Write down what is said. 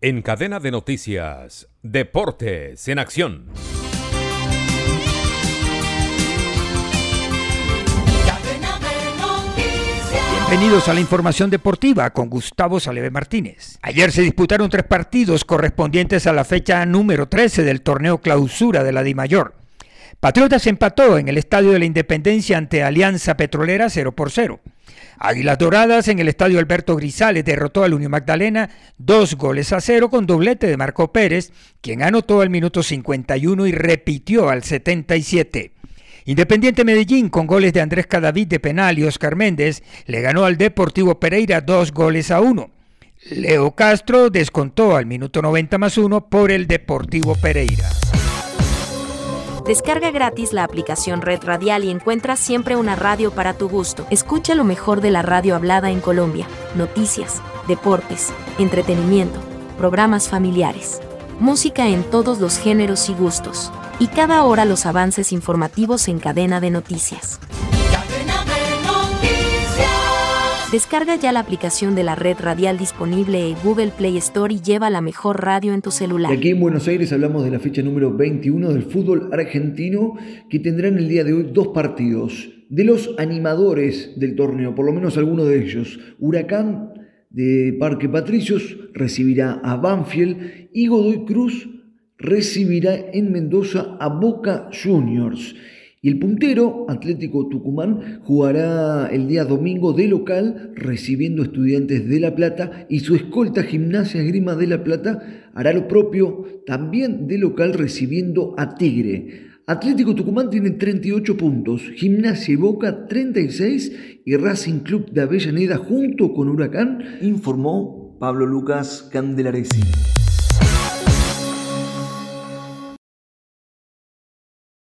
En cadena de noticias, Deportes en Acción. Bienvenidos a la información deportiva con Gustavo Saleve Martínez. Ayer se disputaron tres partidos correspondientes a la fecha número 13 del torneo clausura de la DIMAYOR. Patriotas empató en el Estadio de la Independencia ante Alianza Petrolera 0 por 0. Águilas Doradas en el Estadio Alberto Grisales derrotó al Unión Magdalena dos goles a cero con doblete de Marco Pérez, quien anotó al minuto 51 y repitió al 77. Independiente Medellín, con goles de Andrés Cadavid de penal y Oscar Méndez, le ganó al Deportivo Pereira dos goles a uno. Leo Castro descontó al minuto 90 más uno por el Deportivo Pereira. Descarga gratis la aplicación Red Radial y encuentra siempre una radio para tu gusto. Escucha lo mejor de la radio hablada en Colombia, noticias, deportes, entretenimiento, programas familiares, música en todos los géneros y gustos y cada hora los avances informativos en cadena de noticias. Descarga ya la aplicación de la red radial disponible en Google Play Store y lleva la mejor radio en tu celular. aquí en Buenos Aires hablamos de la fecha número 21 del fútbol argentino que tendrá en el día de hoy dos partidos. De los animadores del torneo, por lo menos algunos de ellos, Huracán de Parque Patricios recibirá a Banfield y Godoy Cruz recibirá en Mendoza a Boca Juniors. Y el puntero, Atlético Tucumán, jugará el día domingo de local recibiendo estudiantes de La Plata y su escolta Gimnasia Grima de La Plata hará lo propio también de local recibiendo a Tigre. Atlético Tucumán tiene 38 puntos, Gimnasia y Boca 36 y Racing Club de Avellaneda junto con Huracán, informó Pablo Lucas Candelaresi.